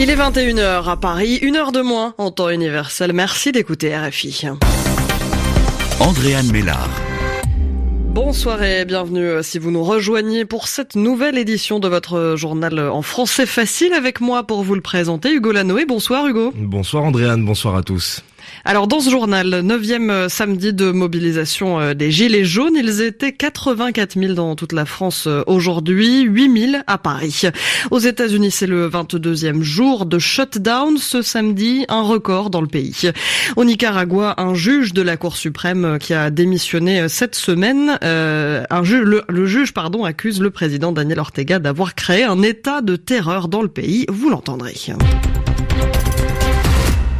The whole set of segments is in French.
Il est 21h à Paris, une heure de moins en temps universel. Merci d'écouter RFI. Andréane Mélard. Bonsoir et bienvenue si vous nous rejoignez pour cette nouvelle édition de votre journal en français facile avec moi pour vous le présenter, Hugo Lanoé. Bonsoir Hugo. Bonsoir Andréane, bonsoir à tous. Alors dans ce journal, neuvième euh, samedi de mobilisation euh, des Gilets jaunes, ils étaient 84 000 dans toute la France euh, aujourd'hui, 8 000 à Paris. Aux États-Unis, c'est le 22e jour de shutdown ce samedi, un record dans le pays. Au Nicaragua, un juge de la Cour suprême qui a démissionné cette semaine, le, le juge pardon accuse le président Daniel Ortega d'avoir créé un état de terreur dans le pays. Vous l'entendrez.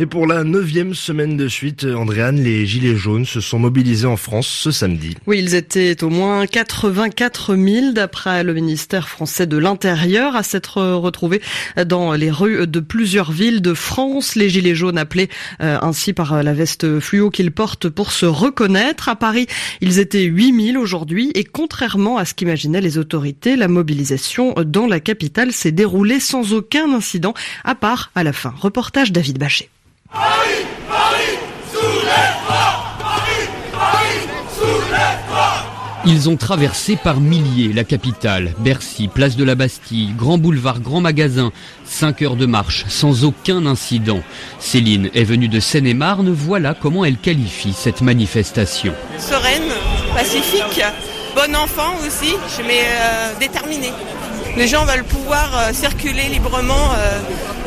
Et pour la neuvième semaine de suite, Andréane, les Gilets jaunes se sont mobilisés en France ce samedi. Oui, ils étaient au moins 84 000 d'après le ministère français de l'Intérieur à s'être retrouvés dans les rues de plusieurs villes de France. Les Gilets jaunes appelés euh, ainsi par la veste fluo qu'ils portent pour se reconnaître. À Paris, ils étaient 8 000 aujourd'hui et contrairement à ce qu'imaginaient les autorités, la mobilisation dans la capitale s'est déroulée sans aucun incident à part à la fin. Reportage David Bachet. Paris, Paris, Paris, Paris, Ils ont traversé par milliers la capitale, Bercy, place de la Bastille, Grand Boulevard, Grand Magasin, 5 heures de marche, sans aucun incident. Céline est venue de Seine-et-Marne, voilà comment elle qualifie cette manifestation. Sereine, pacifique, bon enfant aussi, mais euh, déterminée. Les gens veulent pouvoir euh, circuler librement euh,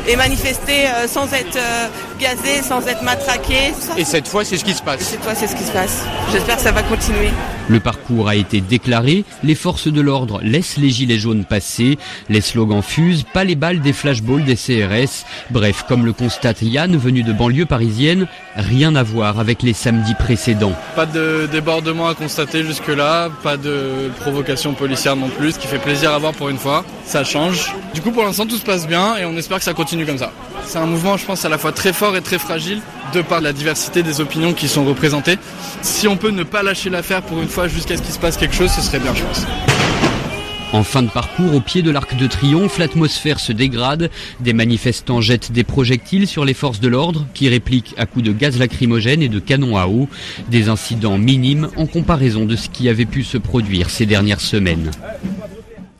et manifester euh, sans être euh, gazé, sans être matraqué. Et cette fois, c'est ce qui se passe. cette fois, c'est ce qui se passe. J'espère que ça va continuer. Le parcours a été déclaré, les forces de l'ordre laissent les gilets jaunes passer, les slogans fusent, pas les balles des flashballs des CRS. Bref, comme le constate Yann, venu de banlieue parisienne, rien à voir avec les samedis précédents. Pas de débordement à constater jusque-là, pas de provocation policière non plus, ce qui fait plaisir à voir pour une fois. Ça change. Du coup, pour l'instant, tout se passe bien et on espère que ça continue comme ça. C'est un mouvement, je pense, à la fois très fort et très fragile, de par la diversité des opinions qui sont représentées. Si on peut ne pas lâcher l'affaire pour une fois jusqu'à ce qu'il se passe quelque chose, ce serait bien, je pense. En fin de parcours, au pied de l'Arc de Triomphe, l'atmosphère se dégrade. Des manifestants jettent des projectiles sur les forces de l'ordre, qui répliquent à coups de gaz lacrymogène et de canons à eau. Des incidents minimes en comparaison de ce qui avait pu se produire ces dernières semaines.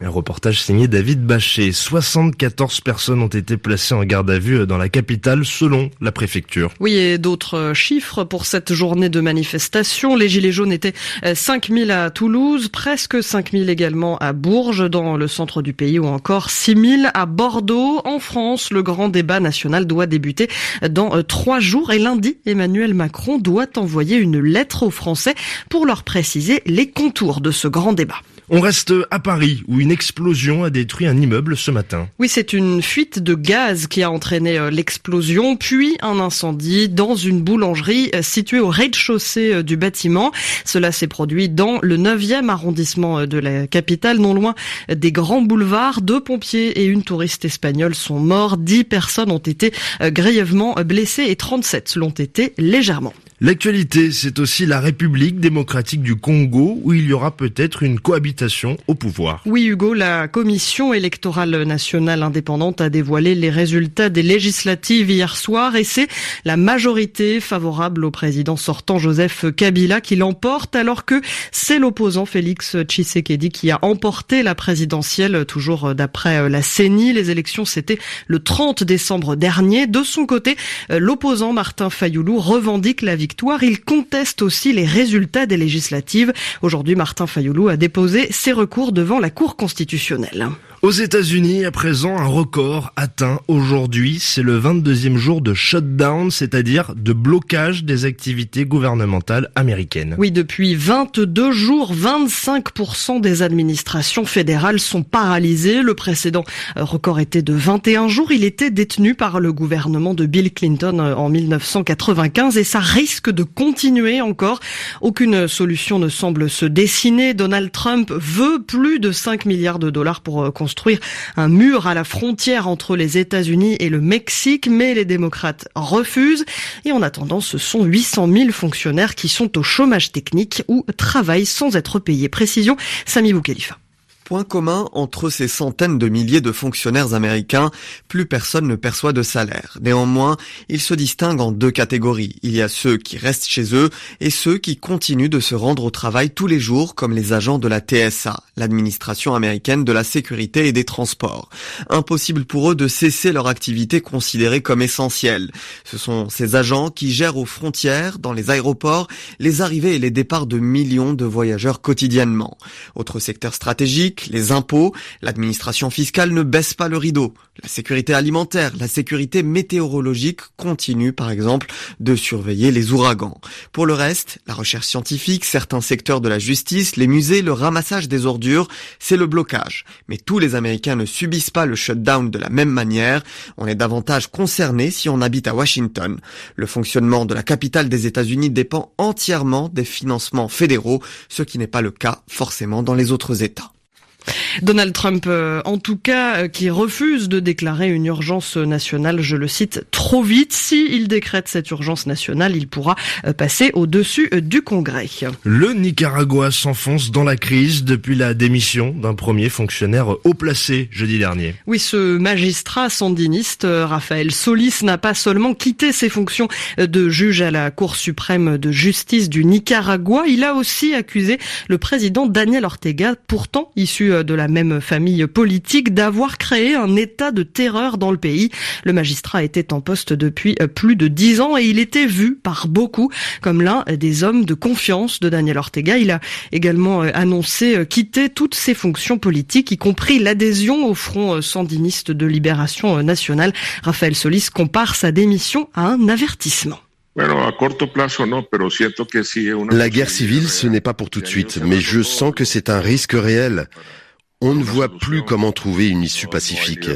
Un reportage signé David Bachet. 74 personnes ont été placées en garde à vue dans la capitale selon la préfecture. Oui, et d'autres chiffres pour cette journée de manifestation. Les Gilets jaunes étaient 5000 à Toulouse, presque 5000 également à Bourges, dans le centre du pays, ou encore 6000 à Bordeaux. En France, le grand débat national doit débuter dans trois jours et lundi, Emmanuel Macron doit envoyer une lettre aux Français pour leur préciser les contours de ce grand débat. On reste à Paris où une explosion a détruit un immeuble ce matin. Oui, c'est une fuite de gaz qui a entraîné euh, l'explosion, puis un incendie dans une boulangerie euh, située au rez-de-chaussée euh, du bâtiment. Cela s'est produit dans le 9e arrondissement de la capitale, non loin des grands boulevards. Deux pompiers et une touriste espagnole sont morts. Dix personnes ont été grièvement blessées et 37 l'ont été légèrement. L'actualité, c'est aussi la République démocratique du Congo où il y aura peut-être une cohabitation au pouvoir. Oui, Hugo, la Commission électorale nationale indépendante a dévoilé les résultats des législatives hier soir et c'est la majorité favorable au président sortant Joseph Kabila qui l'emporte alors que c'est l'opposant Félix Tshisekedi qui a emporté la présidentielle toujours d'après la CENI. Les élections, c'était le 30 décembre dernier. De son côté, l'opposant Martin Fayoulou revendique la victoire il conteste aussi les résultats des législatives. Aujourd'hui, Martin Fayoulou a déposé ses recours devant la Cour constitutionnelle. Aux États-Unis, à présent, un record atteint aujourd'hui. C'est le 22e jour de shutdown, c'est-à-dire de blocage des activités gouvernementales américaines. Oui, depuis 22 jours, 25% des administrations fédérales sont paralysées. Le précédent euh, record était de 21 jours. Il était détenu par le gouvernement de Bill Clinton euh, en 1995 et ça risque de continuer encore. Aucune solution ne semble se dessiner. Donald Trump veut plus de 5 milliards de dollars pour euh, construire construire un mur à la frontière entre les États-Unis et le Mexique, mais les démocrates refusent. Et en attendant, ce sont 800 000 fonctionnaires qui sont au chômage technique ou travaillent sans être payés. Précision, Sami Boukhalifa. Point commun entre ces centaines de milliers de fonctionnaires américains, plus personne ne perçoit de salaire. Néanmoins, ils se distinguent en deux catégories. Il y a ceux qui restent chez eux et ceux qui continuent de se rendre au travail tous les jours comme les agents de la TSA, l'administration américaine de la sécurité et des transports. Impossible pour eux de cesser leur activité considérée comme essentielle. Ce sont ces agents qui gèrent aux frontières, dans les aéroports, les arrivées et les départs de millions de voyageurs quotidiennement. Autre secteur stratégique, les impôts, l'administration fiscale ne baisse pas le rideau. La sécurité alimentaire, la sécurité météorologique continue par exemple de surveiller les ouragans. Pour le reste, la recherche scientifique, certains secteurs de la justice, les musées, le ramassage des ordures, c'est le blocage. Mais tous les Américains ne subissent pas le shutdown de la même manière. On est davantage concerné si on habite à Washington. Le fonctionnement de la capitale des États-Unis dépend entièrement des financements fédéraux, ce qui n'est pas le cas forcément dans les autres États. Donald Trump, euh, en tout cas, euh, qui refuse de déclarer une urgence nationale, je le cite, trop vite. S'il décrète cette urgence nationale, il pourra euh, passer au-dessus du Congrès. Le Nicaragua s'enfonce dans la crise depuis la démission d'un premier fonctionnaire haut placé jeudi dernier. Oui, ce magistrat sandiniste, Raphaël Solis, n'a pas seulement quitté ses fonctions de juge à la Cour suprême de justice du Nicaragua, il a aussi accusé le président Daniel Ortega, pourtant issu de la même famille politique d'avoir créé un état de terreur dans le pays. Le magistrat était en poste depuis euh, plus de dix ans et il était vu par beaucoup comme l'un des hommes de confiance de Daniel Ortega. Il a également euh, annoncé euh, quitter toutes ses fonctions politiques, y compris l'adhésion au Front sandiniste de libération nationale. Raphaël Solis compare sa démission à un avertissement. La guerre civile, ce n'est pas pour tout de suite, mais je sens que c'est un risque réel. On ne voit plus comment trouver une issue pacifique.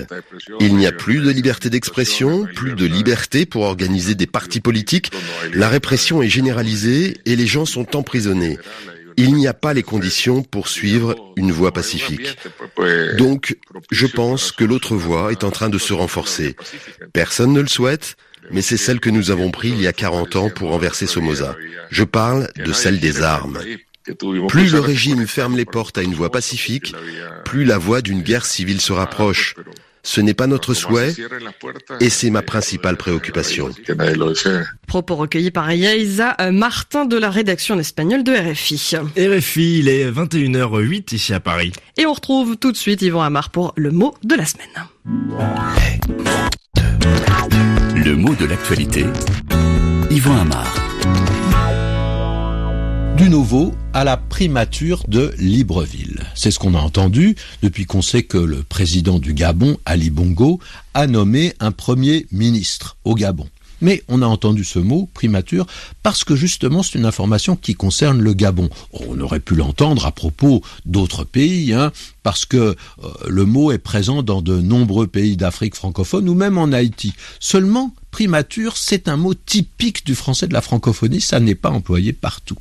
Il n'y a plus de liberté d'expression, plus de liberté pour organiser des partis politiques. La répression est généralisée et les gens sont emprisonnés. Il n'y a pas les conditions pour suivre une voie pacifique. Donc, je pense que l'autre voie est en train de se renforcer. Personne ne le souhaite, mais c'est celle que nous avons prise il y a 40 ans pour renverser Somoza. Je parle de celle des armes. Plus le régime ferme les portes à une voie pacifique, plus la voie d'une guerre civile se rapproche. Ce n'est pas notre souhait et c'est ma principale préoccupation. Propos recueillis par Yaïza Martin de la rédaction espagnole de RFI. RFI, il est 21h08 ici à Paris. Et on retrouve tout de suite Yvan Amar pour le mot de la semaine. Le mot de l'actualité, Yvan Amar du nouveau à la primature de Libreville. C'est ce qu'on a entendu depuis qu'on sait que le président du Gabon, Ali Bongo, a nommé un premier ministre au Gabon. Mais on a entendu ce mot, primature, parce que justement c'est une information qui concerne le Gabon. On aurait pu l'entendre à propos d'autres pays, hein, parce que euh, le mot est présent dans de nombreux pays d'Afrique francophone ou même en Haïti. Seulement, primature, c'est un mot typique du français de la francophonie, ça n'est pas employé partout.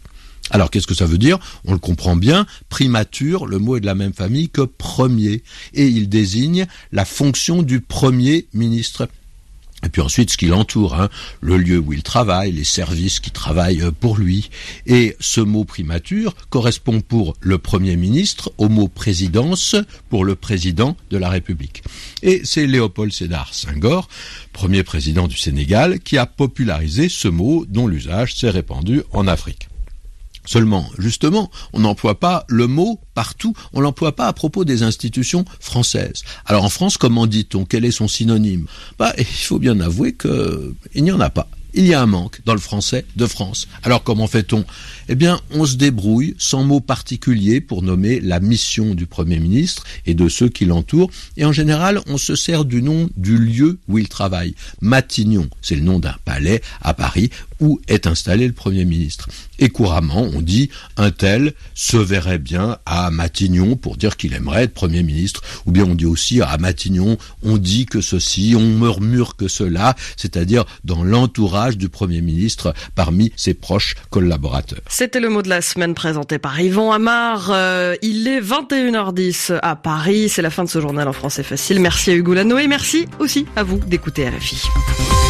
Alors qu'est-ce que ça veut dire? On le comprend bien, primature, le mot est de la même famille que premier, et il désigne la fonction du premier ministre. Et puis ensuite, ce qui l'entoure, hein, le lieu où il travaille, les services qui travaillent euh, pour lui. Et ce mot primature correspond pour le Premier ministre au mot présidence pour le président de la République. Et c'est Léopold Sédar Senghor, premier président du Sénégal, qui a popularisé ce mot dont l'usage s'est répandu en Afrique. Seulement, justement, on n'emploie pas le mot partout, on l'emploie pas à propos des institutions françaises. Alors en France, comment dit-on? Quel est son synonyme? Bah, il faut bien avouer qu'il n'y en a pas il y a un manque dans le français de France. Alors comment fait-on? Eh bien, on se débrouille sans mot particulier pour nommer la mission du Premier ministre et de ceux qui l'entourent. Et en général, on se sert du nom du lieu où il travaille. Matignon, c'est le nom d'un palais à Paris où est installé le Premier ministre. Et couramment, on dit un tel se verrait bien à Matignon pour dire qu'il aimerait être Premier ministre, ou bien on dit aussi à Matignon, on dit que ceci, on murmure que cela, c'est-à-dire dans l'entourage du Premier ministre parmi ses proches collaborateurs. C'était le mot de la semaine présenté par Yvan Amar. Euh, il est 21h10 à Paris. C'est la fin de ce journal en français facile. Merci à Hugo Lano et merci aussi à vous d'écouter RFI.